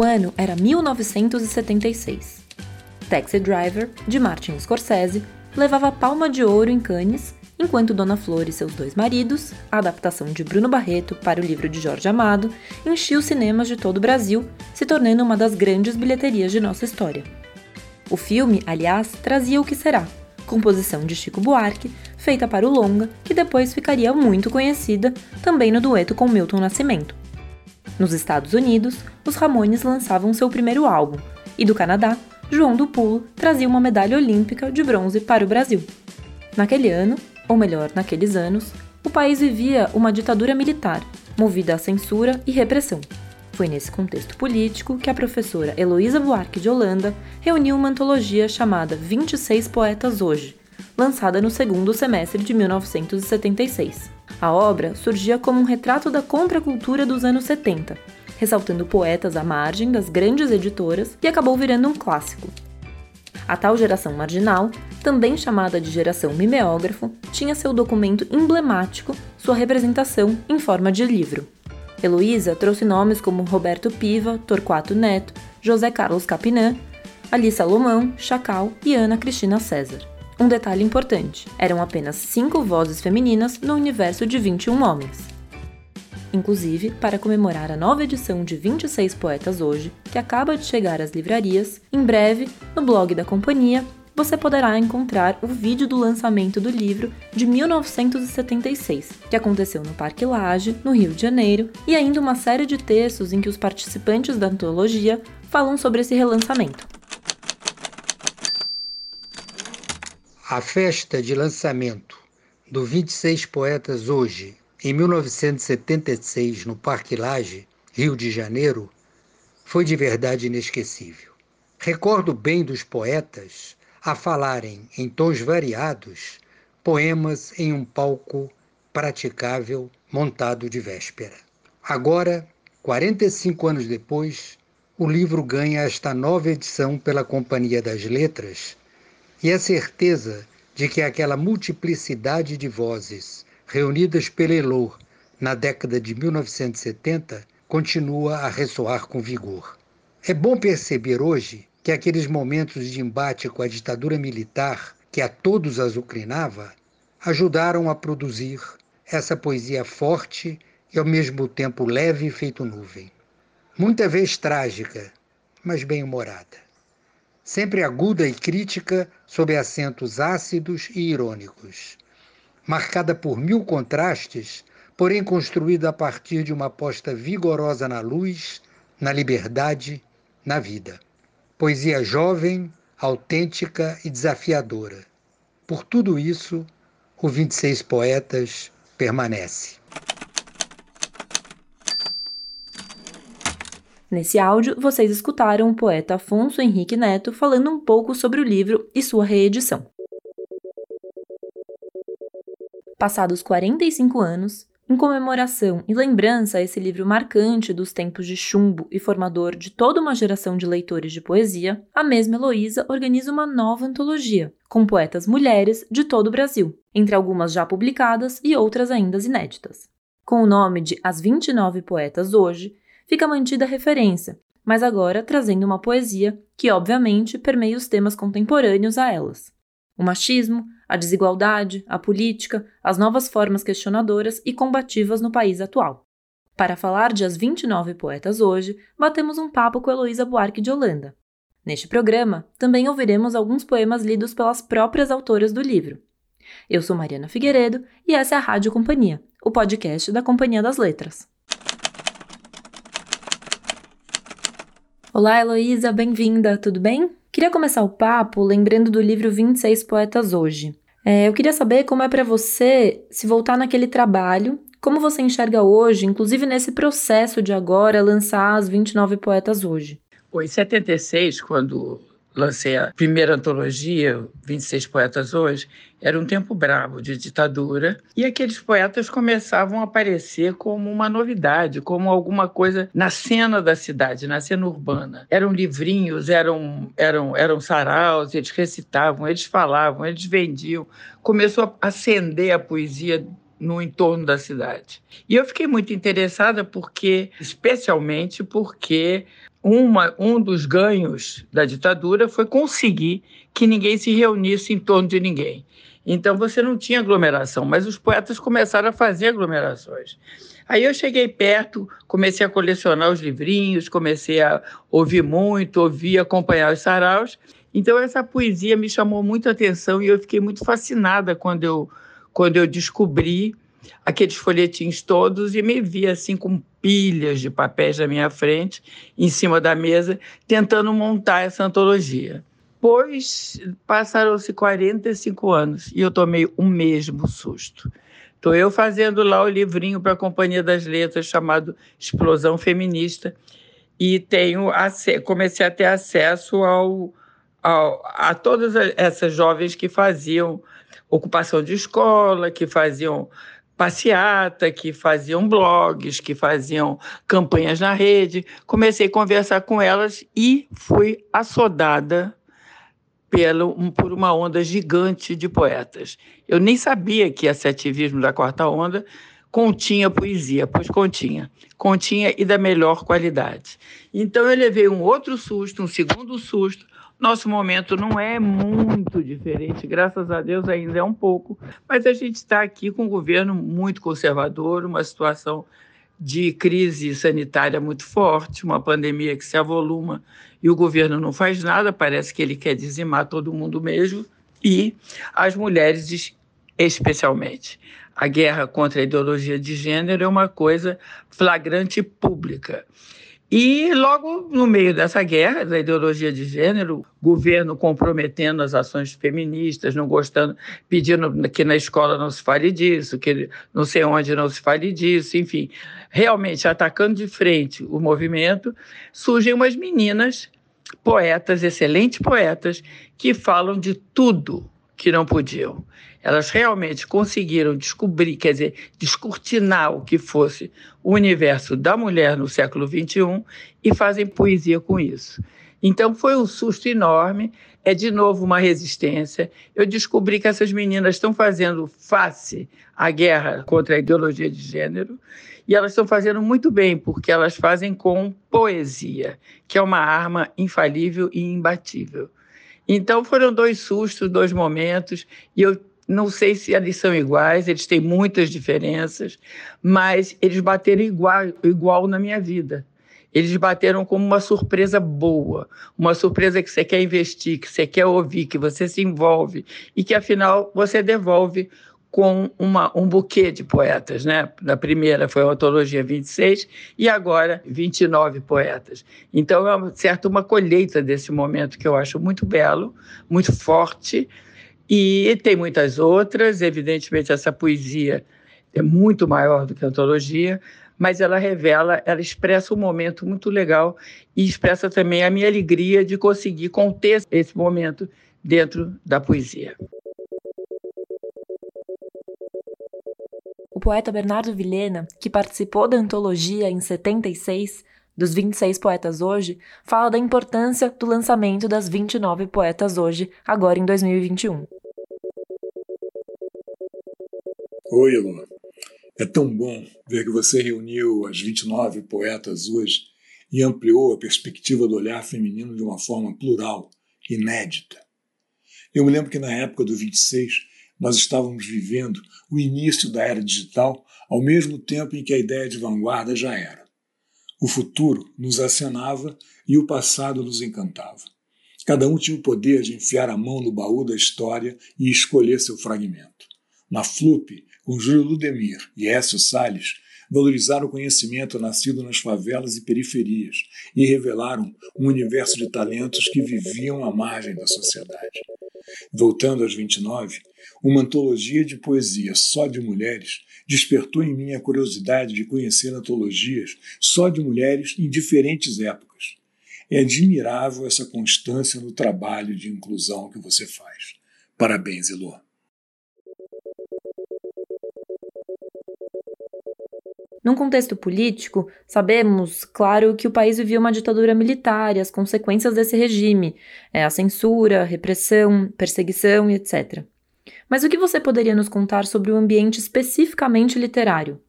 O ano era 1976. Taxi Driver, de Martin Scorsese, levava palma de ouro em Cannes, enquanto Dona Flor e seus dois maridos, a adaptação de Bruno Barreto para o livro de Jorge Amado, enchia os cinemas de todo o Brasil, se tornando uma das grandes bilheterias de nossa história. O filme, aliás, trazia O Que Será, composição de Chico Buarque, feita para o longa, que depois ficaria muito conhecida também no dueto com Milton Nascimento. Nos Estados Unidos, os Ramones lançavam seu primeiro álbum, e do Canadá, João do Pulo trazia uma medalha olímpica de bronze para o Brasil. Naquele ano, ou melhor, naqueles anos, o país vivia uma ditadura militar, movida à censura e repressão. Foi nesse contexto político que a professora Heloísa Buarque de Holanda reuniu uma antologia chamada 26 Poetas Hoje, lançada no segundo semestre de 1976. A obra surgia como um retrato da contracultura dos anos 70, ressaltando poetas à margem das grandes editoras e acabou virando um clássico. A tal geração marginal, também chamada de geração mimeógrafo, tinha seu documento emblemático, sua representação em forma de livro. Heloísa trouxe nomes como Roberto Piva, Torquato Neto, José Carlos Capinã, Ali Salomão, Chacal e Ana Cristina César. Um detalhe importante: eram apenas cinco vozes femininas no universo de 21 homens. Inclusive, para comemorar a nova edição de 26 Poetas Hoje, que acaba de chegar às livrarias, em breve, no blog da companhia, você poderá encontrar o vídeo do lançamento do livro de 1976, que aconteceu no Parque Lage, no Rio de Janeiro, e ainda uma série de textos em que os participantes da antologia falam sobre esse relançamento. A festa de lançamento do 26 Poetas Hoje, em 1976, no Parque Lage, Rio de Janeiro, foi de verdade inesquecível. Recordo bem dos poetas a falarem em tons variados poemas em um palco praticável montado de véspera. Agora, 45 anos depois, o livro ganha esta nova edição pela Companhia das Letras e a certeza de que aquela multiplicidade de vozes reunidas pela Elor na década de 1970 continua a ressoar com vigor. É bom perceber hoje que aqueles momentos de embate com a ditadura militar que a todos azucrinava ajudaram a produzir essa poesia forte e ao mesmo tempo leve feito nuvem. Muita vez trágica, mas bem-humorada. Sempre aguda e crítica sob acentos ácidos e irônicos. Marcada por mil contrastes, porém construída a partir de uma aposta vigorosa na luz, na liberdade, na vida. Poesia jovem, autêntica e desafiadora. Por tudo isso, o 26 Poetas permanece. Nesse áudio, vocês escutaram o poeta Afonso Henrique Neto falando um pouco sobre o livro e sua reedição. Passados 45 anos, em comemoração e lembrança a esse livro marcante dos tempos de chumbo e formador de toda uma geração de leitores de poesia, a mesma Heloísa organiza uma nova antologia, com poetas mulheres de todo o Brasil, entre algumas já publicadas e outras ainda inéditas. Com o nome de As 29 Poetas Hoje, fica mantida a referência, mas agora trazendo uma poesia que, obviamente, permeia os temas contemporâneos a elas o machismo, a desigualdade, a política, as novas formas questionadoras e combativas no país atual. Para falar de As 29 Poetas hoje, batemos um papo com Heloísa Buarque de Holanda. Neste programa, também ouviremos alguns poemas lidos pelas próprias autoras do livro. Eu sou Mariana Figueiredo e essa é a Rádio Companhia, o podcast da Companhia das Letras. Olá, Heloísa, bem-vinda, tudo bem? Queria começar o papo lembrando do livro 26 Poetas Hoje. É, eu queria saber como é para você se voltar naquele trabalho, como você enxerga hoje, inclusive nesse processo de agora lançar as 29 poetas hoje. Em 76, quando lancei a primeira antologia, 26 Poetas Hoje, era um tempo bravo de ditadura e aqueles poetas começavam a aparecer como uma novidade, como alguma coisa na cena da cidade, na cena urbana. Eram livrinhos, eram, eram, eram saraus, eles recitavam, eles falavam, eles vendiam. Começou a acender a poesia no entorno da cidade. E eu fiquei muito interessada porque, especialmente porque uma, um dos ganhos da ditadura foi conseguir que ninguém se reunisse em torno de ninguém. Então você não tinha aglomeração, mas os poetas começaram a fazer aglomerações. Aí eu cheguei perto, comecei a colecionar os livrinhos, comecei a ouvir muito, ouvir, acompanhar os saraus. Então essa poesia me chamou muito a atenção e eu fiquei muito fascinada quando eu, quando eu descobri aqueles folhetins todos e me vi assim com pilhas de papéis na minha frente, em cima da mesa, tentando montar essa antologia. Pois passaram-se 45 anos e eu tomei o mesmo susto. Estou eu fazendo lá o livrinho para a Companhia das Letras chamado Explosão Feminista e tenho comecei a ter acesso ao, ao, a todas essas jovens que faziam ocupação de escola, que faziam passeata, que faziam blogs, que faziam campanhas na rede. Comecei a conversar com elas e fui assodada pelo, por uma onda gigante de poetas. Eu nem sabia que esse ativismo da quarta onda continha poesia, pois continha. Continha e da melhor qualidade. Então eu levei um outro susto, um segundo susto, nosso momento não é muito diferente, graças a Deus ainda é um pouco, mas a gente está aqui com um governo muito conservador, uma situação de crise sanitária muito forte, uma pandemia que se avoluma e o governo não faz nada, parece que ele quer dizimar todo mundo mesmo, e as mulheres especialmente. A guerra contra a ideologia de gênero é uma coisa flagrante pública. E logo no meio dessa guerra da ideologia de gênero, governo comprometendo as ações feministas, não gostando, pedindo que na escola não se fale disso, que não sei onde não se fale disso, enfim, realmente atacando de frente o movimento, surgem umas meninas poetas, excelentes poetas, que falam de tudo que não podiam. Elas realmente conseguiram descobrir, quer dizer, descortinar o que fosse o universo da mulher no século XXI e fazem poesia com isso. Então foi um susto enorme, é de novo uma resistência. Eu descobri que essas meninas estão fazendo face à guerra contra a ideologia de gênero e elas estão fazendo muito bem, porque elas fazem com poesia, que é uma arma infalível e imbatível. Então foram dois sustos, dois momentos, e eu não sei se eles são iguais, eles têm muitas diferenças, mas eles bateram igual, igual na minha vida. Eles bateram como uma surpresa boa, uma surpresa que você quer investir, que você quer ouvir, que você se envolve e que afinal você devolve com uma, um buquê de poetas, né? Na primeira foi a antologia 26 e agora 29 poetas. Então é certo uma colheita desse momento que eu acho muito belo, muito forte e tem muitas outras. Evidentemente essa poesia é muito maior do que a antologia, mas ela revela, ela expressa um momento muito legal e expressa também a minha alegria de conseguir conter esse momento dentro da poesia. O poeta Bernardo Vilhena, que participou da antologia em 76, dos 26 poetas hoje, fala da importância do lançamento das 29 poetas hoje, agora em 2021. Oi, Elô. É tão bom ver que você reuniu as 29 poetas hoje e ampliou a perspectiva do olhar feminino de uma forma plural, inédita. Eu me lembro que na época do 26 nós estávamos vivendo o início da era digital ao mesmo tempo em que a ideia de vanguarda já era. O futuro nos acenava e o passado nos encantava. Cada um tinha o poder de enfiar a mão no baú da história e escolher seu fragmento. Na FLUP, com Júlio Ludemir e Écio Salles, valorizaram o conhecimento nascido nas favelas e periferias e revelaram um universo de talentos que viviam à margem da sociedade. Voltando aos 29, uma antologia de poesia só de mulheres despertou em mim a curiosidade de conhecer antologias só de mulheres em diferentes épocas. É admirável essa constância no trabalho de inclusão que você faz. Parabéns, Elô. Num contexto político, sabemos, claro, que o país vivia uma ditadura militar e as consequências desse regime, é, a censura, repressão, perseguição e etc. Mas o que você poderia nos contar sobre o ambiente especificamente literário?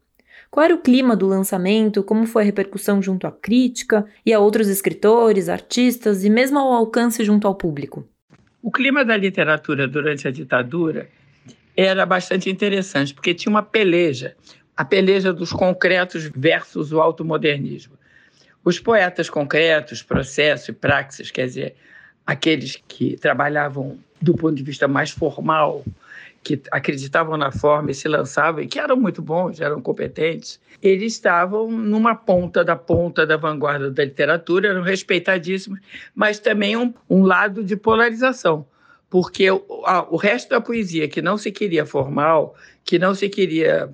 Qual era o clima do lançamento, como foi a repercussão junto à crítica e a outros escritores, artistas e mesmo ao alcance junto ao público? O clima da literatura durante a ditadura era bastante interessante, porque tinha uma peleja, a peleja dos concretos versus o automodernismo. Os poetas concretos, processo e praxis, quer dizer, aqueles que trabalhavam do ponto de vista mais formal, que acreditavam na forma e se lançavam, e que eram muito bons, eram competentes, eles estavam numa ponta da ponta da vanguarda da literatura, eram respeitadíssimos, mas também um, um lado de polarização, porque o, a, o resto da poesia, que não se queria formal, que não se queria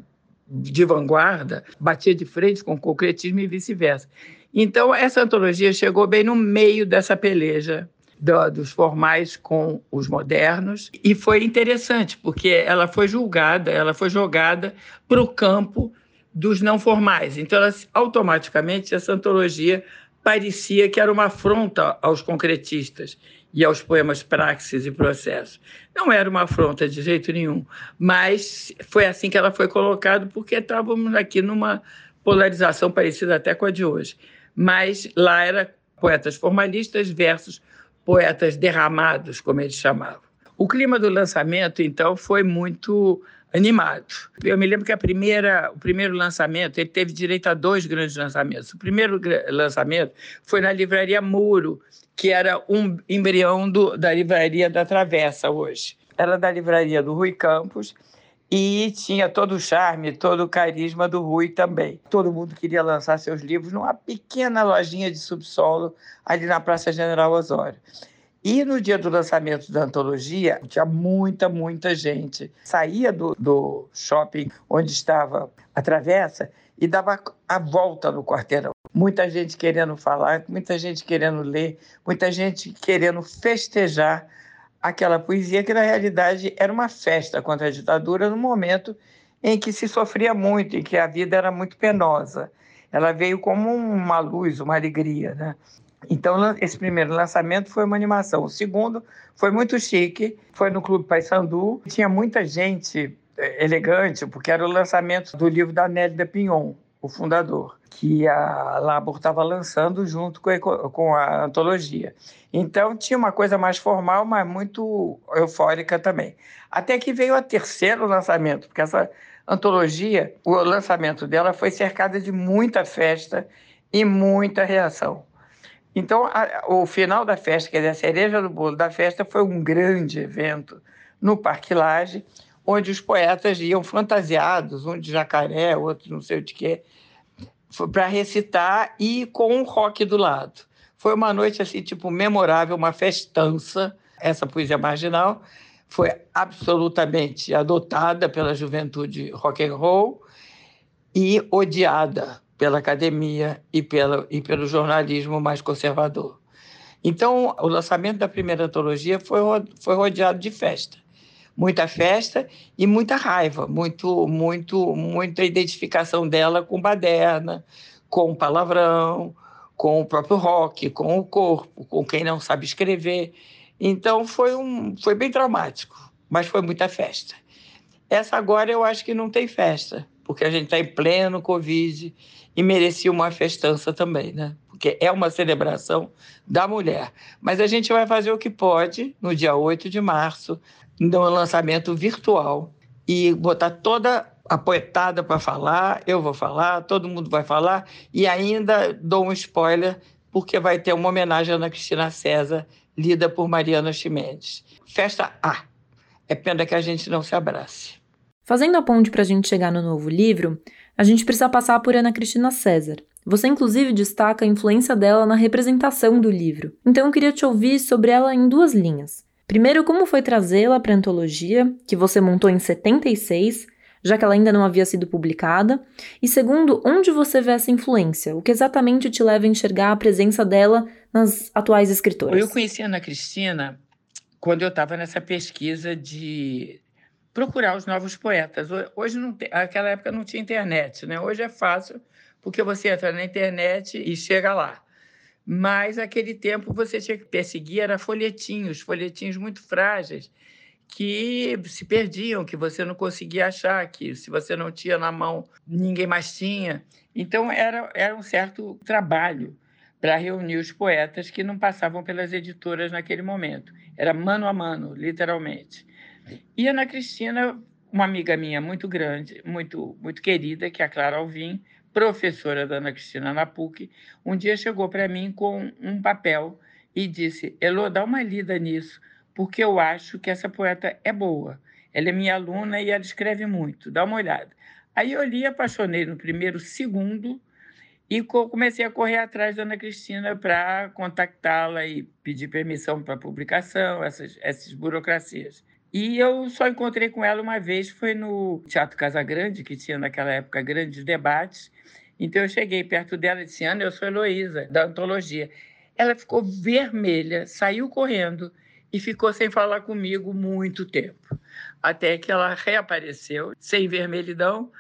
de vanguarda, batia de frente com o concretismo e vice-versa. Então, essa antologia chegou bem no meio dessa peleja do, dos formais com os modernos. E foi interessante, porque ela foi julgada, ela foi jogada para o campo dos não formais. Então, ela, automaticamente, essa antologia parecia que era uma afronta aos concretistas e aos poemas praxis e processos. Não era uma afronta de jeito nenhum, mas foi assim que ela foi colocada, porque estávamos aqui numa polarização parecida até com a de hoje. Mas lá era poetas formalistas versus poetas derramados, como eles chamavam. O clima do lançamento, então, foi muito animado. Eu me lembro que a primeira, o primeiro lançamento, ele teve direito a dois grandes lançamentos. O primeiro lançamento foi na livraria Muro, que era um embrião do, da livraria da Travessa hoje. Era da livraria do Rui Campos e tinha todo o charme, todo o carisma do Rui também. Todo mundo queria lançar seus livros numa pequena lojinha de subsolo ali na Praça General Osório. E no dia do lançamento da antologia, tinha muita, muita gente. Saía do, do shopping onde estava a travessa e dava a volta no quarteirão. Muita gente querendo falar, muita gente querendo ler, muita gente querendo festejar aquela poesia que, na realidade, era uma festa contra a ditadura no momento em que se sofria muito, em que a vida era muito penosa. Ela veio como uma luz, uma alegria. Né? Então, esse primeiro lançamento foi uma animação. O segundo foi muito chique, foi no Clube Paysandu. Tinha muita gente eh, elegante, porque era o lançamento do livro da Nélida Pinhon, o fundador, que a Labor estava lançando junto com a, com a antologia. Então tinha uma coisa mais formal, mas muito eufórica também. Até que veio o terceiro lançamento, porque essa antologia, o lançamento dela foi cercada de muita festa e muita reação. Então, a, o final da festa, quer dizer, a cereja do bolo da festa, foi um grande evento no Parque onde os poetas iam fantasiados, um de jacaré, outro não sei o de quê, para recitar e com um rock do lado. Foi uma noite assim, tipo, memorável, uma festança, essa poesia marginal foi absolutamente adotada pela juventude rock and roll e odiada pela academia e, pela, e pelo jornalismo mais conservador. Então, o lançamento da primeira antologia foi, foi rodeado de festa muita festa e muita raiva, muito, muito, muita identificação dela com baderna, com palavrão, com o próprio rock, com o corpo, com quem não sabe escrever. Então foi um, foi bem traumático, mas foi muita festa. Essa agora eu acho que não tem festa, porque a gente está em pleno Covid e merecia uma festança também, né? Porque é uma celebração da mulher. Mas a gente vai fazer o que pode no dia 8 de março, no lançamento virtual e botar toda a poetada para falar, eu vou falar, todo mundo vai falar, e ainda dou um spoiler, porque vai ter uma homenagem à Ana Cristina César, lida por Mariana Chimenez. Festa A. É pena que a gente não se abrace. Fazendo a ponte para a gente chegar no novo livro, a gente precisa passar por Ana Cristina César. Você, inclusive, destaca a influência dela na representação do livro. Então, eu queria te ouvir sobre ela em duas linhas. Primeiro, como foi trazê-la para a antologia, que você montou em 76, já que ela ainda não havia sido publicada? E segundo, onde você vê essa influência? O que exatamente te leva a enxergar a presença dela nas atuais escritoras? Eu conheci a Ana Cristina quando eu estava nessa pesquisa de procurar os novos poetas. Hoje, não tem, naquela época, não tinha internet, né? Hoje é fácil, porque você entra na internet e chega lá. Mas aquele tempo você tinha que perseguir era folhetinhos, folhetinhos muito frágeis, que se perdiam, que você não conseguia achar, que se você não tinha na mão, ninguém mais tinha. Então, era, era um certo trabalho para reunir os poetas que não passavam pelas editoras naquele momento. Era mano a mano, literalmente. E Ana Cristina, uma amiga minha muito grande, muito, muito querida, que é a Clara Alvim, professora da Ana Cristina na PUC, um dia chegou para mim com um papel e disse: Elô, dá uma lida nisso, porque eu acho que essa poeta é boa. Ela é minha aluna e ela escreve muito, dá uma olhada. Aí eu li, apaixonei no primeiro segundo e comecei a correr atrás da Ana Cristina para contactá-la e pedir permissão para publicação, essas, essas burocracias. E eu só encontrei com ela uma vez, foi no Teatro Casa Grande, que tinha naquela época grandes debates. Então eu cheguei perto dela e disse: Ana, eu sou Heloísa, da antologia. Ela ficou vermelha, saiu correndo e ficou sem falar comigo muito tempo. Até que ela reapareceu, sem vermelhidão,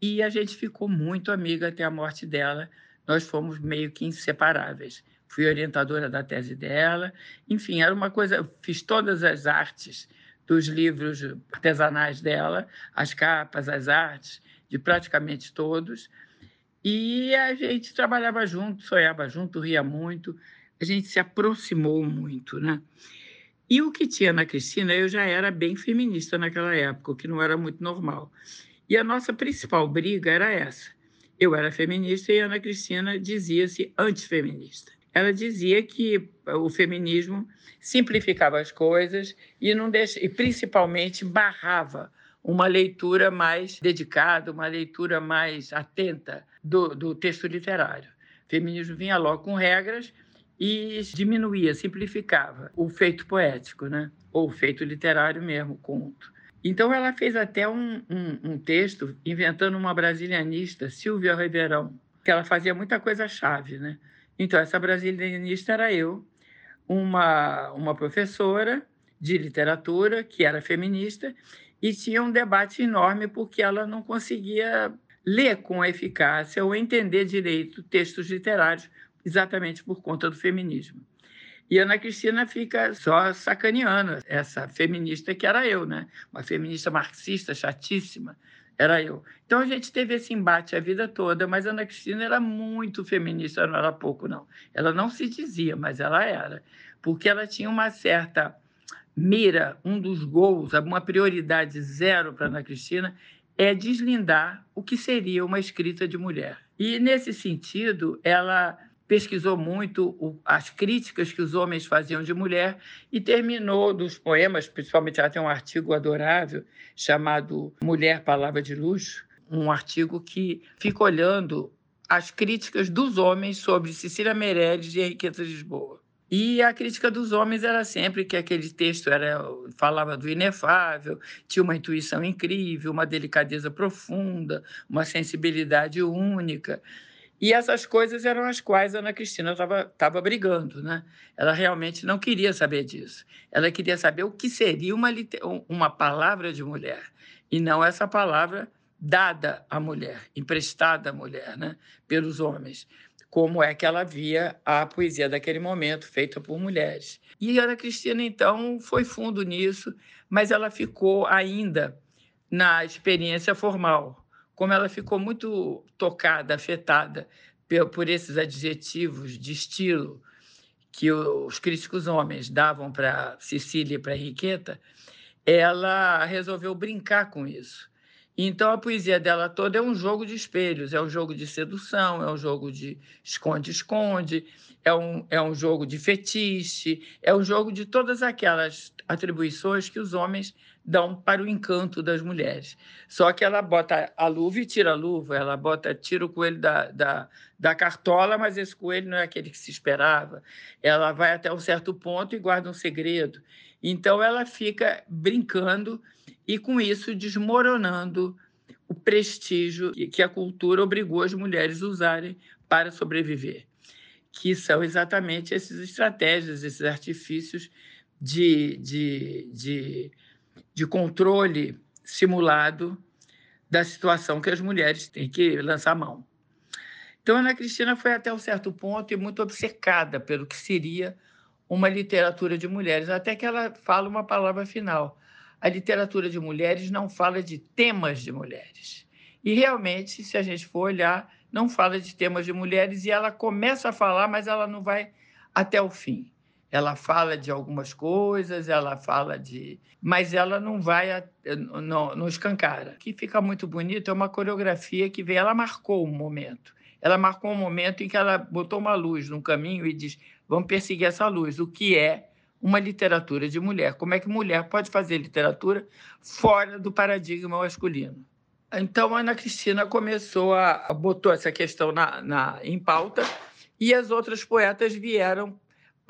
e a gente ficou muito amiga até a morte dela. Nós fomos meio que inseparáveis. Fui orientadora da tese dela, enfim, era uma coisa. Fiz todas as artes dos livros artesanais dela, as capas, as artes, de praticamente todos. E a gente trabalhava junto, sonhava junto, ria muito, a gente se aproximou muito, né? E o que tinha na Cristina, eu já era bem feminista naquela época, o que não era muito normal. E a nossa principal briga era essa. Eu era feminista e Ana Cristina dizia-se antifeminista ela dizia que o feminismo simplificava as coisas e não deixa, e principalmente barrava uma leitura mais dedicada, uma leitura mais atenta do, do texto literário. O feminismo vinha logo com regras e diminuía, simplificava o feito poético, né? ou o feito literário mesmo, conto. Então ela fez até um, um, um texto inventando uma brasilianista, Silvia Ribeirão, que ela fazia muita coisa chave, né? Então, essa brasilianista era eu, uma, uma professora de literatura que era feminista e tinha um debate enorme porque ela não conseguia ler com eficácia ou entender direito textos literários exatamente por conta do feminismo. E Ana Cristina fica só sacaneando essa feminista que era eu, né? Uma feminista marxista chatíssima, era eu. Então a gente teve esse embate a vida toda, mas Ana Cristina era muito feminista, não era pouco, não. Ela não se dizia, mas ela era, porque ela tinha uma certa mira, um dos gols, uma prioridade zero para Ana Cristina é deslindar o que seria uma escrita de mulher. E nesse sentido, ela pesquisou muito as críticas que os homens faziam de mulher e terminou dos poemas, principalmente tem um artigo adorável chamado Mulher Palavra de Luxo, um artigo que fica olhando as críticas dos homens sobre Cecília Meirelles e Henriqueta Lisboa. E a crítica dos homens era sempre que aquele texto era, falava do inefável, tinha uma intuição incrível, uma delicadeza profunda, uma sensibilidade única. E essas coisas eram as quais a Ana Cristina estava brigando. Né? Ela realmente não queria saber disso. Ela queria saber o que seria uma, uma palavra de mulher, e não essa palavra dada à mulher, emprestada à mulher, né? pelos homens. Como é que ela via a poesia daquele momento, feita por mulheres. E a Ana Cristina, então, foi fundo nisso, mas ela ficou ainda na experiência formal como ela ficou muito tocada, afetada por esses adjetivos de estilo que os críticos homens davam para Cecília e para Henriqueta, ela resolveu brincar com isso. Então a poesia dela toda é um jogo de espelhos, é um jogo de sedução, é um jogo de esconde-esconde, é um, é um jogo de fetiche, é um jogo de todas aquelas atribuições que os homens dão para o encanto das mulheres. Só que ela bota a luva e tira a luva, ela bota, tira o coelho da, da, da cartola, mas esse coelho não é aquele que se esperava. Ela vai até um certo ponto e guarda um segredo. Então ela fica brincando e com isso desmoronando o prestígio que a cultura obrigou as mulheres a usarem para sobreviver, que são exatamente essas estratégias, esses artifícios de, de, de de controle simulado da situação que as mulheres têm que lançar mão. Então, Ana Cristina foi até um certo ponto e muito obcecada pelo que seria uma literatura de mulheres, até que ela fala uma palavra final. a literatura de mulheres não fala de temas de mulheres. E realmente, se a gente for olhar, não fala de temas de mulheres e ela começa a falar, mas ela não vai até o fim. Ela fala de algumas coisas, ela fala de. Mas ela não vai, não, não escancara. O que fica muito bonito é uma coreografia que vem. Ela marcou um momento. Ela marcou um momento em que ela botou uma luz no caminho e diz: vamos perseguir essa luz. O que é uma literatura de mulher? Como é que mulher pode fazer literatura fora do paradigma masculino? Então, Ana Cristina começou a botou essa questão na, na, em pauta e as outras poetas vieram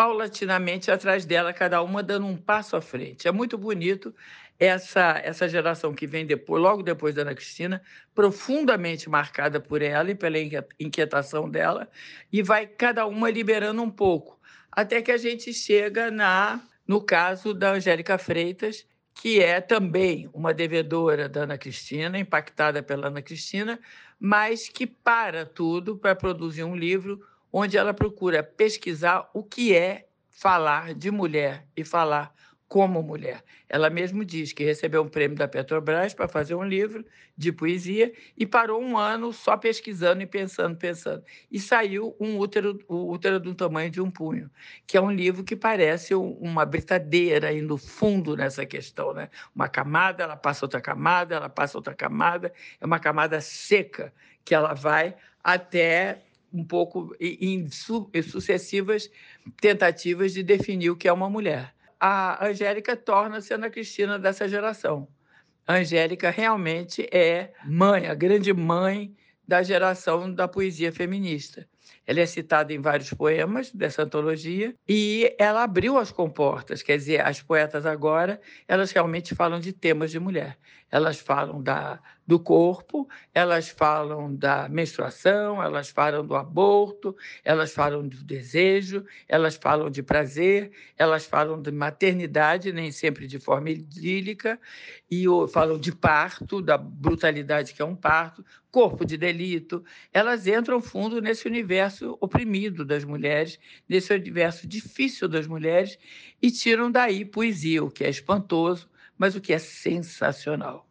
paulatinamente atrás dela, cada uma dando um passo à frente. É muito bonito essa essa geração que vem depois, logo depois da Ana Cristina, profundamente marcada por ela e pela inquietação dela, e vai cada uma liberando um pouco, até que a gente chega na no caso da Angélica Freitas, que é também uma devedora da Ana Cristina, impactada pela Ana Cristina, mas que para tudo para produzir um livro onde ela procura pesquisar o que é falar de mulher e falar como mulher. Ela mesmo diz que recebeu um prêmio da Petrobras para fazer um livro de poesia e parou um ano só pesquisando e pensando, pensando. E saiu um útero, o útero do tamanho de um punho, que é um livro que parece uma britadeira no fundo nessa questão, né? Uma camada, ela passa outra camada, ela passa outra camada, é uma camada seca que ela vai até um pouco em sucessivas tentativas de definir o que é uma mulher. A Angélica torna-se Ana Cristina dessa geração. A Angélica realmente é mãe, a grande mãe da geração da poesia feminista. Ela é citada em vários poemas dessa antologia e ela abriu as comportas, quer dizer, as poetas agora, elas realmente falam de temas de mulher. Elas falam da, do corpo, elas falam da menstruação, elas falam do aborto, elas falam do desejo, elas falam de prazer, elas falam de maternidade, nem sempre de forma idílica, e falam de parto, da brutalidade que é um parto, corpo de delito. Elas entram fundo nesse universo oprimido das mulheres, nesse universo difícil das mulheres, e tiram daí poesia, o que é espantoso, mas o que é sensacional.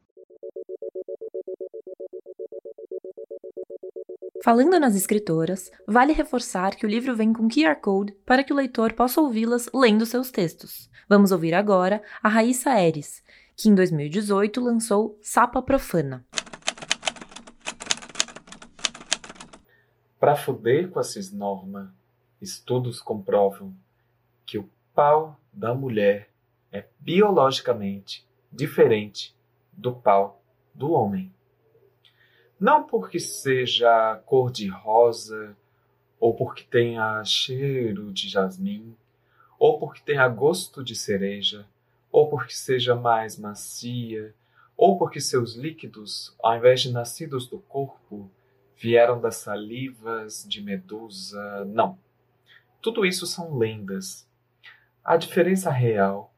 Falando nas escritoras, vale reforçar que o livro vem com QR Code para que o leitor possa ouvi-las lendo seus textos. Vamos ouvir agora a Raíssa Eres, que em 2018 lançou Sapa Profana. Para fuder com essas normas, estudos comprovam que o pau da mulher é biologicamente diferente do pau do homem. Não porque seja cor de rosa, ou porque tenha cheiro de jasmim, ou porque tenha gosto de cereja, ou porque seja mais macia, ou porque seus líquidos, ao invés de nascidos do corpo, vieram das salivas de medusa. Não. Tudo isso são lendas. A diferença real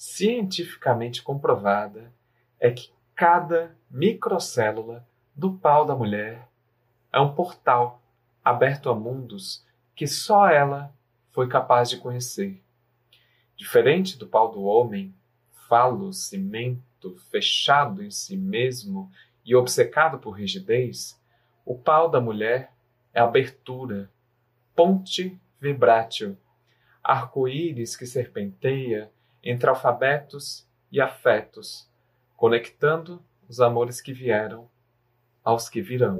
cientificamente comprovada é que cada microcélula do pau da mulher é um portal aberto a mundos que só ela foi capaz de conhecer. Diferente do pau do homem, falo, cimento, fechado em si mesmo e obcecado por rigidez, o pau da mulher é abertura, ponte vibrátil, arco-íris que serpenteia entre alfabetos e afetos, conectando os amores que vieram aos que virão.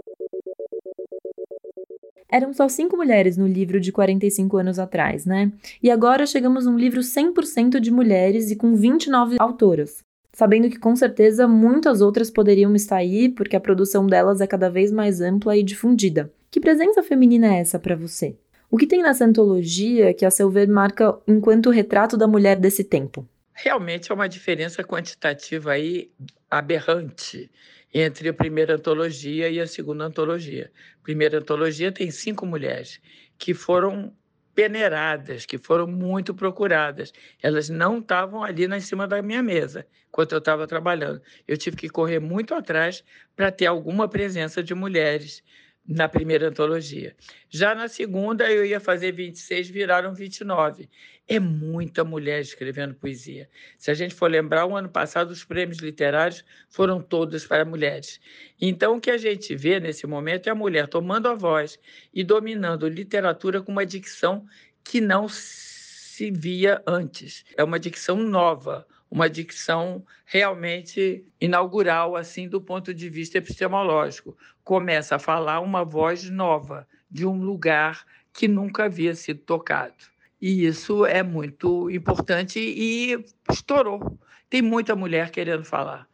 Eram só cinco mulheres no livro de 45 anos atrás, né? E agora chegamos num livro 100% de mulheres e com 29 autoras. Sabendo que com certeza muitas outras poderiam estar aí, porque a produção delas é cada vez mais ampla e difundida. Que presença feminina é essa para você? O que tem nessa antologia que, a seu ver, marca enquanto retrato da mulher desse tempo? Realmente é uma diferença quantitativa aí aberrante entre a primeira antologia e a segunda antologia. A primeira antologia tem cinco mulheres que foram peneiradas, que foram muito procuradas. Elas não estavam ali na cima da minha mesa enquanto eu estava trabalhando. Eu tive que correr muito atrás para ter alguma presença de mulheres na primeira antologia. Já na segunda, eu ia fazer 26, viraram 29. É muita mulher escrevendo poesia. Se a gente for lembrar, o ano passado os prêmios literários foram todos para mulheres. Então, o que a gente vê nesse momento é a mulher tomando a voz e dominando literatura com uma dicção que não se via antes. É uma dicção nova, uma dicção realmente inaugural, assim, do ponto de vista epistemológico. Começa a falar uma voz nova, de um lugar que nunca havia sido tocado. E isso é muito importante e estourou. Tem muita mulher querendo falar.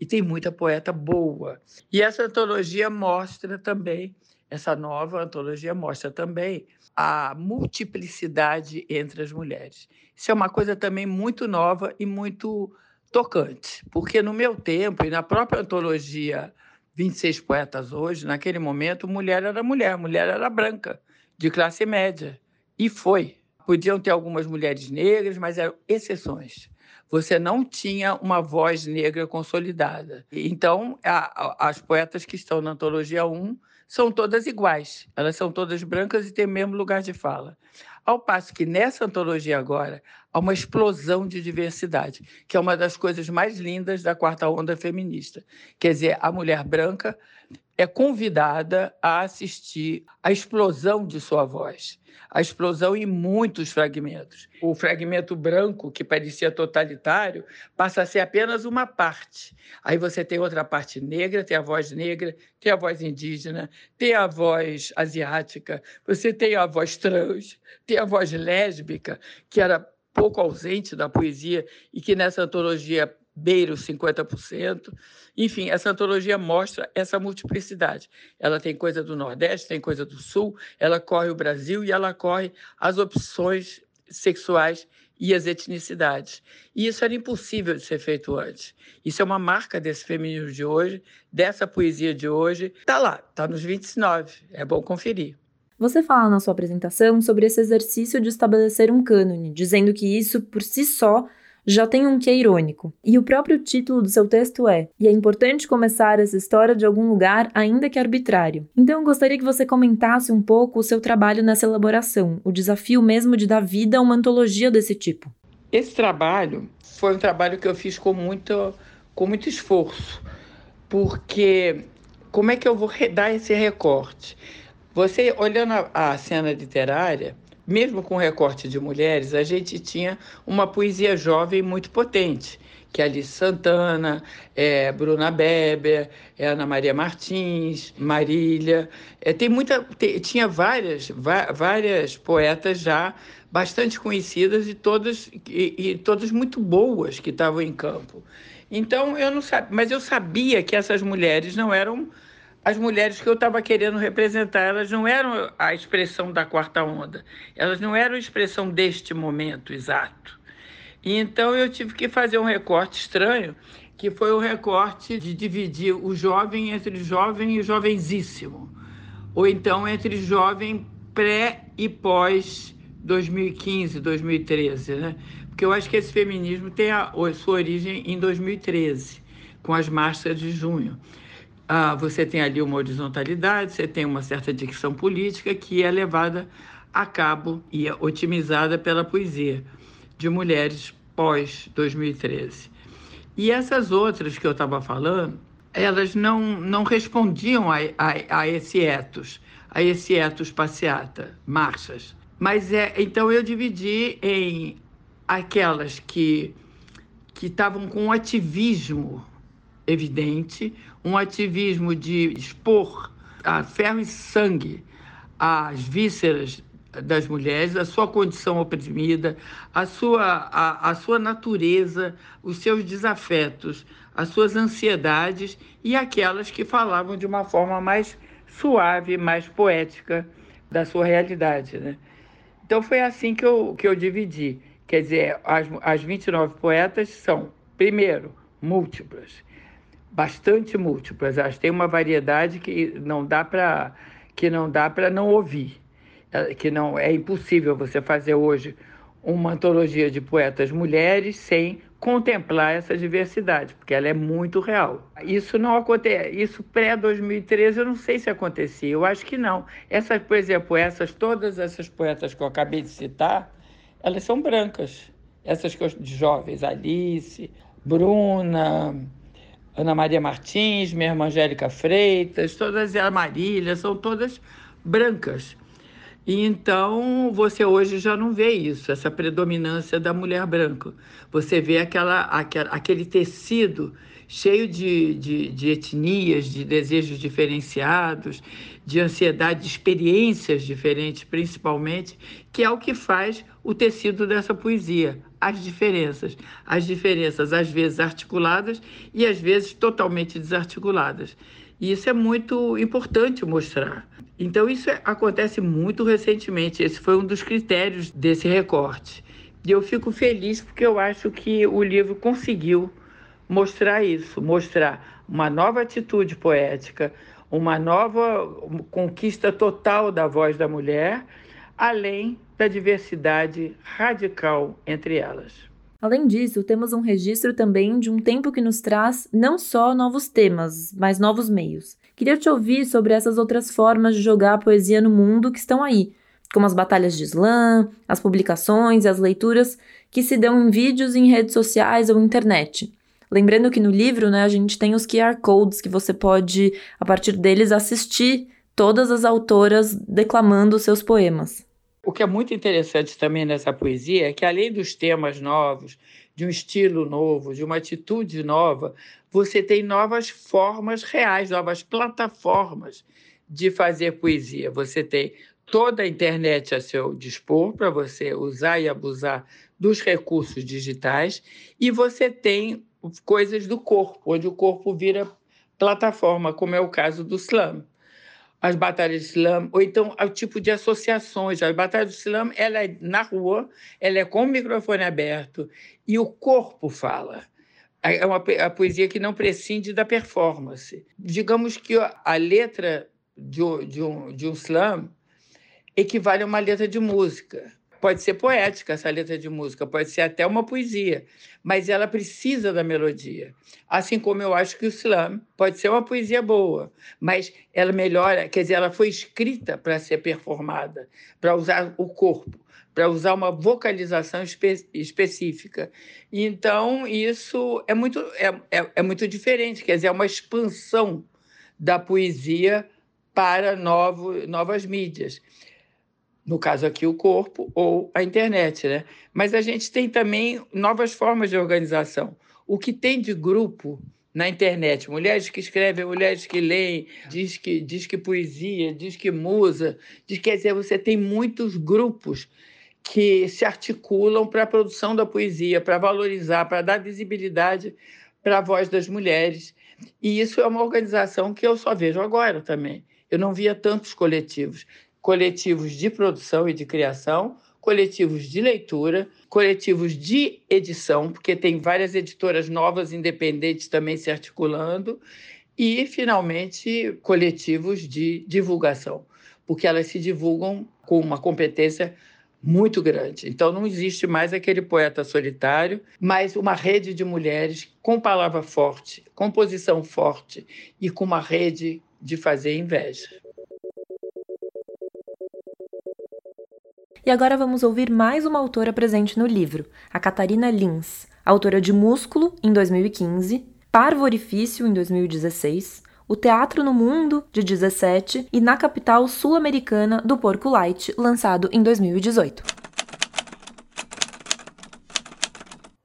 E tem muita poeta boa. E essa antologia mostra também, essa nova antologia mostra também a multiplicidade entre as mulheres. Isso é uma coisa também muito nova e muito tocante, porque no meu tempo e na própria antologia 26 Poetas Hoje, naquele momento, mulher era mulher, mulher era branca, de classe média. E foi. Podiam ter algumas mulheres negras, mas eram exceções. Você não tinha uma voz negra consolidada. Então, a, a, as poetas que estão na antologia 1 são todas iguais. Elas são todas brancas e têm o mesmo lugar de fala. Ao passo que nessa antologia agora há uma explosão de diversidade, que é uma das coisas mais lindas da quarta onda feminista. Quer dizer, a mulher branca é convidada a assistir à explosão de sua voz, a explosão em muitos fragmentos. O fragmento branco, que parecia totalitário, passa a ser apenas uma parte. Aí você tem outra parte negra, tem a voz negra, tem a voz indígena, tem a voz asiática, você tem a voz trans, tem a voz lésbica, que era pouco ausente da poesia e que nessa antologia beira os 50%. Enfim, essa antologia mostra essa multiplicidade. Ela tem coisa do Nordeste, tem coisa do Sul, ela corre o Brasil e ela corre as opções sexuais e as etnicidades. E isso era impossível de ser feito antes. Isso é uma marca desse feminismo de hoje, dessa poesia de hoje. Está lá, está nos 29. É bom conferir. Você fala na sua apresentação sobre esse exercício de estabelecer um cânone, dizendo que isso, por si só, já tem um que é irônico. E o próprio título do seu texto é: E é importante começar essa história de algum lugar, ainda que arbitrário. Então eu gostaria que você comentasse um pouco o seu trabalho nessa elaboração, o desafio mesmo de dar vida a uma antologia desse tipo. Esse trabalho foi um trabalho que eu fiz com muito, com muito esforço, porque como é que eu vou dar esse recorte? Você olhando a, a cena literária, mesmo com recorte de mulheres, a gente tinha uma poesia jovem muito potente, que é Alice Santana, é, Bruna Beber, é Ana Maria Martins, Marília. É, tem muita, tem, tinha várias, várias poetas já bastante conhecidas e todas, e, e todas muito boas que estavam em campo. Então, eu não sabia, mas eu sabia que essas mulheres não eram as mulheres que eu estava querendo representar, elas não eram a expressão da quarta onda, elas não eram a expressão deste momento exato. E então eu tive que fazer um recorte estranho, que foi o recorte de dividir o jovem entre jovem e jovenzíssimo, ou então entre jovem pré e pós 2015, 2013, né? Porque eu acho que esse feminismo tem a, a sua origem em 2013, com as marchas de junho ah, você tem ali uma horizontalidade, você tem uma certa dicção política que é levada a cabo e é otimizada pela poesia de mulheres pós 2013. E essas outras que eu estava falando, elas não, não respondiam a, a, a esse etos, a esse etos passeata, marchas. Mas é, então eu dividi em aquelas que que estavam com ativismo evidente, um ativismo de expor a ferro e sangue as vísceras das mulheres, a sua condição oprimida, a sua, a, a sua natureza, os seus desafetos, as suas ansiedades e aquelas que falavam de uma forma mais suave, mais poética da sua realidade. Né? Então foi assim que eu, que eu dividi. Quer dizer, as, as 29 poetas são, primeiro, múltiplas bastante múltiplas. Elas têm uma variedade que não dá para que não dá para não ouvir, é, que não é impossível você fazer hoje uma antologia de poetas mulheres sem contemplar essa diversidade, porque ela é muito real. Isso não acontece, isso pré 2013 eu não sei se acontecia, eu acho que não. Essas, por exemplo, essas todas essas poetas que eu acabei de citar, elas são brancas. Essas de jovens, Alice, Bruna, Ana Maria Martins, minha irmã Angélica Freitas, todas a Marília, são todas brancas. E então você hoje já não vê isso, essa predominância da mulher branca. Você vê aquela, aquela aquele tecido cheio de, de, de, etnias, de desejos diferenciados, de ansiedade, de experiências diferentes, principalmente, que é o que faz o tecido dessa poesia. As diferenças. As diferenças, às vezes articuladas e às vezes totalmente desarticuladas. E isso é muito importante mostrar. Então, isso é, acontece muito recentemente. Esse foi um dos critérios desse recorte. E eu fico feliz porque eu acho que o livro conseguiu mostrar isso mostrar uma nova atitude poética, uma nova conquista total da voz da mulher, além da diversidade radical entre elas. Além disso, temos um registro também de um tempo que nos traz não só novos temas, mas novos meios. Queria te ouvir sobre essas outras formas de jogar a poesia no mundo que estão aí, como as batalhas de slam, as publicações as leituras que se dão em vídeos em redes sociais ou internet. Lembrando que no livro, né, a gente tem os QR codes que você pode, a partir deles, assistir todas as autoras declamando seus poemas. O que é muito interessante também nessa poesia é que, além dos temas novos, de um estilo novo, de uma atitude nova, você tem novas formas reais, novas plataformas de fazer poesia. Você tem toda a internet a seu dispor para você usar e abusar dos recursos digitais, e você tem coisas do corpo, onde o corpo vira plataforma, como é o caso do slam as batalhas de slam, ou então o tipo de associações. A batalha do slam ela é na rua, ela é com o microfone aberto e o corpo fala. É uma a poesia que não prescinde da performance. Digamos que a letra de de um, de um slam equivale a uma letra de música. Pode ser poética essa letra de música, pode ser até uma poesia, mas ela precisa da melodia. Assim como eu acho que o slam pode ser uma poesia boa, mas ela melhora, quer dizer, ela foi escrita para ser performada, para usar o corpo, para usar uma vocalização espe específica. Então, isso é muito, é, é, é muito diferente, quer dizer, é uma expansão da poesia para novo, novas mídias no caso aqui o corpo ou a internet, né? Mas a gente tem também novas formas de organização. O que tem de grupo na internet, mulheres que escrevem, mulheres que leem, diz que diz que poesia, diz que musa, diz quer dizer você tem muitos grupos que se articulam para a produção da poesia, para valorizar, para dar visibilidade para a voz das mulheres. E isso é uma organização que eu só vejo agora também. Eu não via tantos coletivos coletivos de produção e de criação, coletivos de leitura, coletivos de edição, porque tem várias editoras novas independentes também se articulando, e, finalmente, coletivos de divulgação, porque elas se divulgam com uma competência muito grande. Então, não existe mais aquele poeta solitário, mas uma rede de mulheres com palavra forte, com posição forte e com uma rede de fazer inveja. E agora vamos ouvir mais uma autora presente no livro, a Catarina Lins, autora de Músculo, em 2015, Parvo Orifício, em 2016, O Teatro no Mundo, de 17 e Na Capital Sul-Americana do Porco Light, lançado em 2018.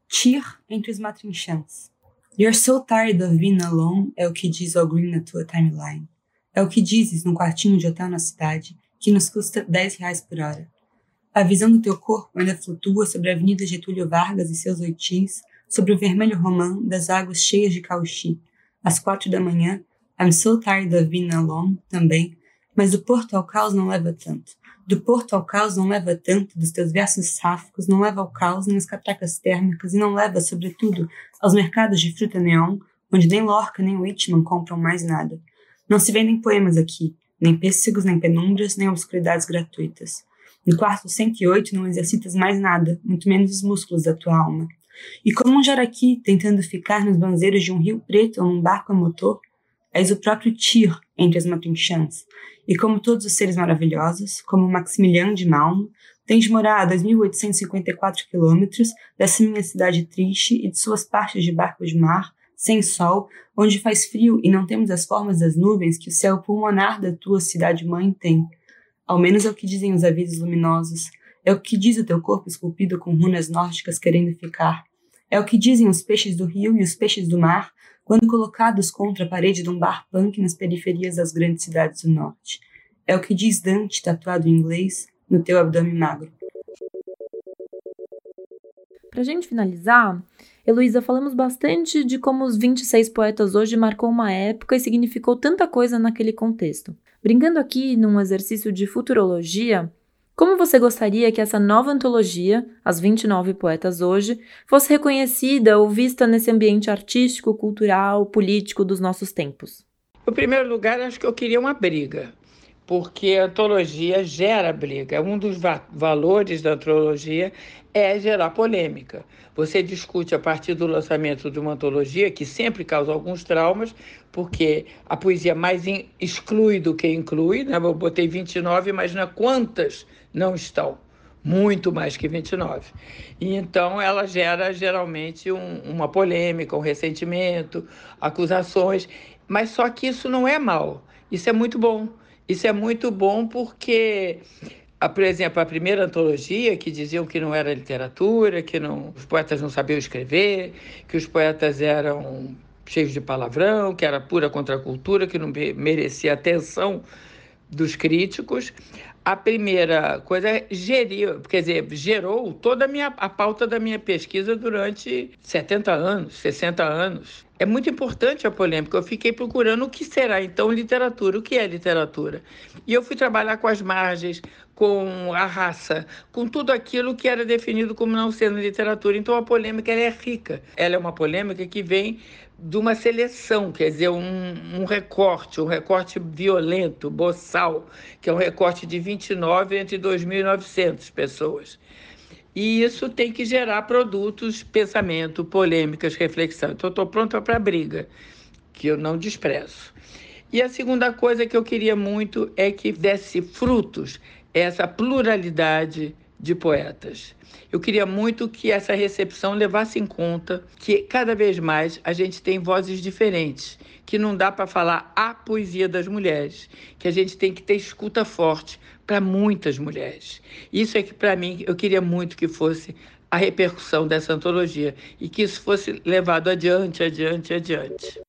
Tir entre os matrinchãs. You're so tired of being alone é o que diz o Green na tua timeline. É o que dizes num quartinho de hotel na cidade que nos custa 10 reais por hora. A visão do teu corpo ainda flutua sobre a Avenida Getúlio Vargas e seus oitis, sobre o vermelho romã das águas cheias de cauchy. Às quatro da manhã, I'm so tired of being alone, também, mas do porto ao caos não leva tanto. Do porto ao caos não leva tanto, dos teus versos sáficos não leva ao caos nem às catracas térmicas e não leva, sobretudo, aos mercados de fruta neon, onde nem Lorca nem Whitman compram mais nada. Não se vendem poemas aqui, nem pêssegos, nem penumbras, nem obscuridades gratuitas. No quarto 108 não exercitas mais nada, muito menos os músculos da tua alma. E como um jaraqui tentando ficar nos banzeiros de um rio preto ou num barco a motor, és o próprio Tyr entre as matrinchãs. E como todos os seres maravilhosos, como Maximilian de Malmo, tens morado a 2.854 quilômetros dessa minha cidade triste e de suas partes de barco de mar, sem sol, onde faz frio e não temos as formas das nuvens que o céu pulmonar da tua cidade-mãe tem. Ao menos é o que dizem os avisos luminosos. É o que diz o teu corpo esculpido com runas nórdicas querendo ficar. É o que dizem os peixes do rio e os peixes do mar quando colocados contra a parede de um bar punk nas periferias das grandes cidades do norte. É o que diz Dante, tatuado em inglês, no teu abdômen magro. Para gente finalizar, Heloísa, falamos bastante de como os 26 poetas hoje marcou uma época e significou tanta coisa naquele contexto. Brincando aqui num exercício de futurologia, como você gostaria que essa nova antologia, As 29 Poetas Hoje, fosse reconhecida ou vista nesse ambiente artístico, cultural, político dos nossos tempos? Em primeiro lugar, acho que eu queria uma briga, porque a antologia gera briga. Um dos va valores da antologia é gerar polêmica. Você discute a partir do lançamento de uma antologia, que sempre causa alguns traumas, porque a poesia mais exclui do que inclui. Né? Eu botei 29, imagina quantas não estão. Muito mais que 29. E então ela gera geralmente um, uma polêmica, um ressentimento, acusações. Mas só que isso não é mal. Isso é muito bom. Isso é muito bom porque por exemplo, a primeira antologia, que diziam que não era literatura, que não, os poetas não sabiam escrever, que os poetas eram cheios de palavrão, que era pura contracultura, que não merecia atenção dos críticos. A primeira coisa é gerir, quer dizer, gerou toda a, minha, a pauta da minha pesquisa durante 70 anos, 60 anos. É muito importante a polêmica. Eu fiquei procurando o que será então literatura, o que é literatura. E eu fui trabalhar com as margens, com a raça, com tudo aquilo que era definido como não sendo literatura. Então a polêmica é rica. Ela é uma polêmica que vem de uma seleção, quer dizer, um, um, recorte, um recorte violento, boçal, que é um recorte de 29 entre 2.900 pessoas. E isso tem que gerar produtos, pensamento, polêmicas, reflexão. Então, estou pronta para a briga, que eu não desprezo. E a segunda coisa que eu queria muito é que desse frutos essa pluralidade de poetas. Eu queria muito que essa recepção levasse em conta que cada vez mais a gente tem vozes diferentes, que não dá para falar a poesia das mulheres, que a gente tem que ter escuta forte para muitas mulheres. Isso é que para mim eu queria muito que fosse a repercussão dessa antologia e que isso fosse levado adiante, adiante, adiante.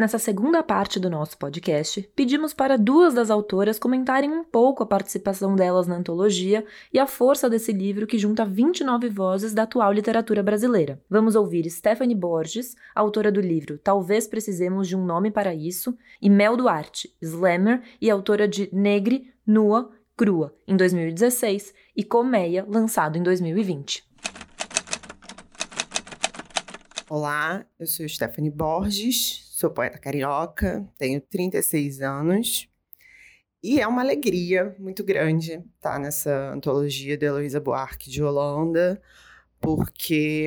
Nessa segunda parte do nosso podcast, pedimos para duas das autoras comentarem um pouco a participação delas na antologia e a força desse livro que junta 29 vozes da atual literatura brasileira. Vamos ouvir Stephanie Borges, autora do livro Talvez Precisemos de um Nome para Isso, e Mel Duarte, slammer e autora de Negre, Nua, Crua, em 2016, e Colmeia, lançado em 2020. Olá, eu sou Stephanie Borges, Sou poeta carioca, tenho 36 anos. E é uma alegria muito grande estar nessa antologia de Heloísa Buarque de Holanda, porque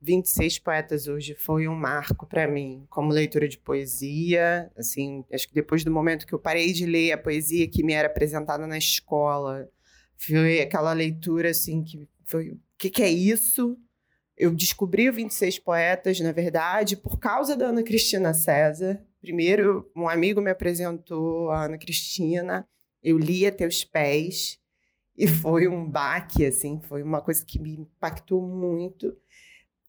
26 poetas hoje foi um marco para mim como leitura de poesia. Assim, acho que depois do momento que eu parei de ler a poesia que me era apresentada na escola, foi aquela leitura assim que foi o que, que é isso? Eu descobri o 26 Poetas, na verdade, por causa da Ana Cristina César. Primeiro, um amigo me apresentou a Ana Cristina, eu li a Teus Pés, e foi um baque, assim, foi uma coisa que me impactou muito.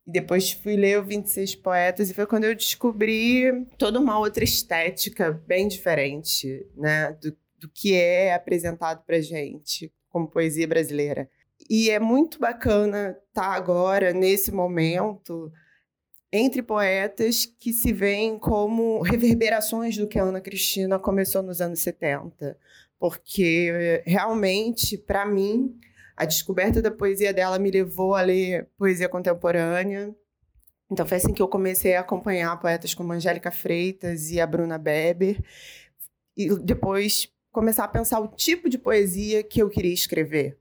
E depois fui ler o 26 Poetas, e foi quando eu descobri toda uma outra estética bem diferente, né, do, do que é apresentado pra gente como poesia brasileira. E é muito bacana estar tá agora, nesse momento, entre poetas que se veem como reverberações do que a Ana Cristina começou nos anos 70. Porque, realmente, para mim, a descoberta da poesia dela me levou a ler poesia contemporânea. Então, foi assim que eu comecei a acompanhar poetas como Angélica Freitas e a Bruna Beber. E depois começar a pensar o tipo de poesia que eu queria escrever.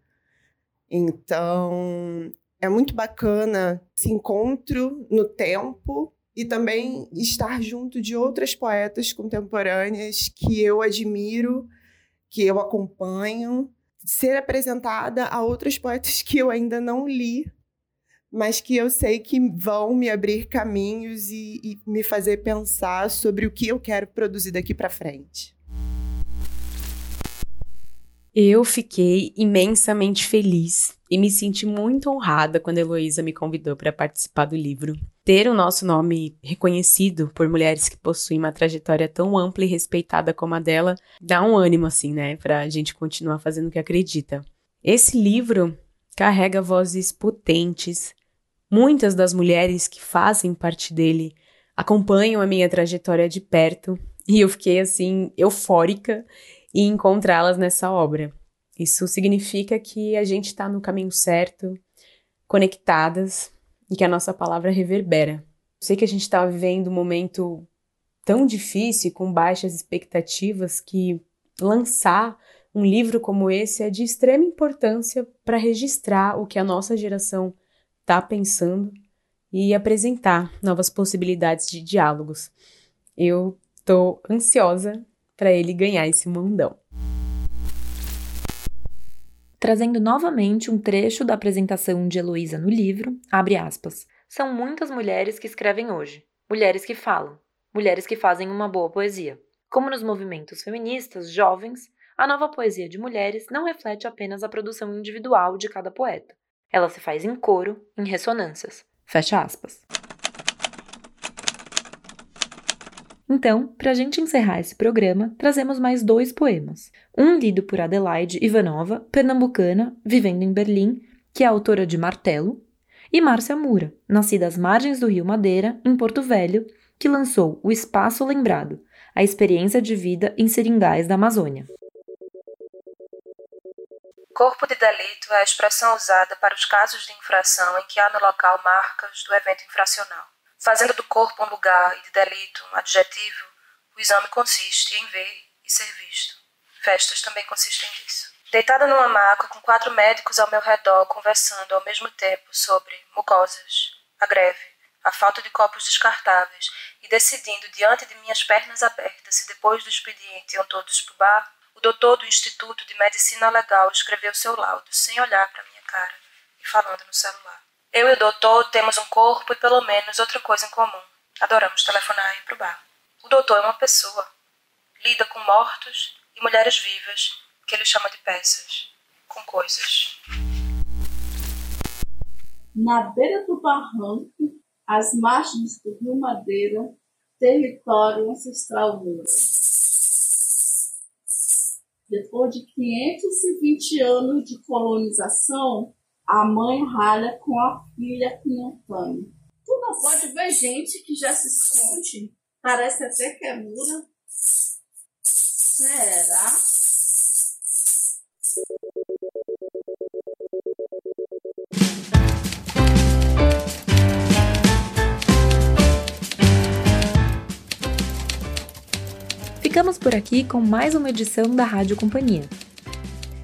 Então, é muito bacana esse encontro no tempo e também estar junto de outras poetas contemporâneas que eu admiro, que eu acompanho, ser apresentada a outras poetas que eu ainda não li, mas que eu sei que vão me abrir caminhos e, e me fazer pensar sobre o que eu quero produzir daqui para frente. Eu fiquei imensamente feliz e me senti muito honrada quando a Heloísa me convidou para participar do livro. Ter o nosso nome reconhecido por mulheres que possuem uma trajetória tão ampla e respeitada como a dela dá um ânimo, assim, né, para a gente continuar fazendo o que acredita. Esse livro carrega vozes potentes. Muitas das mulheres que fazem parte dele acompanham a minha trajetória de perto e eu fiquei, assim, eufórica e encontrá-las nessa obra. Isso significa que a gente está no caminho certo, conectadas e que a nossa palavra reverbera. sei que a gente está vivendo um momento tão difícil, com baixas expectativas, que lançar um livro como esse é de extrema importância para registrar o que a nossa geração está pensando e apresentar novas possibilidades de diálogos. Eu estou ansiosa para ele ganhar esse mundão. Trazendo novamente um trecho da apresentação de Heloísa no livro, abre aspas. São muitas mulheres que escrevem hoje, mulheres que falam, mulheres que fazem uma boa poesia. Como nos movimentos feministas jovens, a nova poesia de mulheres não reflete apenas a produção individual de cada poeta. Ela se faz em coro, em ressonâncias. Fecha aspas. Então, para a gente encerrar esse programa, trazemos mais dois poemas. Um lido por Adelaide Ivanova, pernambucana, vivendo em Berlim, que é autora de Martelo, e Márcia Mura, nascida às margens do Rio Madeira, em Porto Velho, que lançou O Espaço Lembrado, a experiência de vida em seringais da Amazônia. Corpo de delito é a expressão usada para os casos de infração em que há no local marcas do evento infracional. Fazendo do corpo um lugar e de delito um adjetivo, o exame consiste em ver e ser visto. Festas também consistem nisso. Deitada numa maca com quatro médicos ao meu redor conversando ao mesmo tempo sobre mucosas, a greve, a falta de copos descartáveis e decidindo diante de minhas pernas abertas se depois do expediente iam todos para o bar, o doutor do Instituto de Medicina Legal escreveu seu laudo sem olhar para minha cara e falando no celular. Eu e o doutor temos um corpo e pelo menos outra coisa em comum. Adoramos telefonar e ir pro bar. O doutor é uma pessoa. Lida com mortos e mulheres vivas, que ele chama de peças. Com coisas. Na beira do barranco, às margens do Rio Madeira, território ancestral meu. Depois de 520 anos de colonização, a mãe ralha com a filha que não tem. Tu não pode ver gente que já se esconde. Parece até que é mura. Será? Ficamos por aqui com mais uma edição da Rádio Companhia.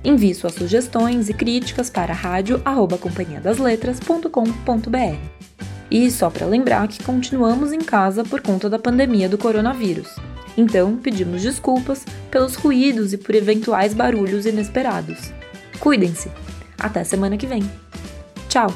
Envie suas sugestões e críticas para rádio@companhiadasletras.com.br. E só para lembrar que continuamos em casa por conta da pandemia do coronavírus. Então, pedimos desculpas pelos ruídos e por eventuais barulhos inesperados. Cuidem-se. Até semana que vem. Tchau.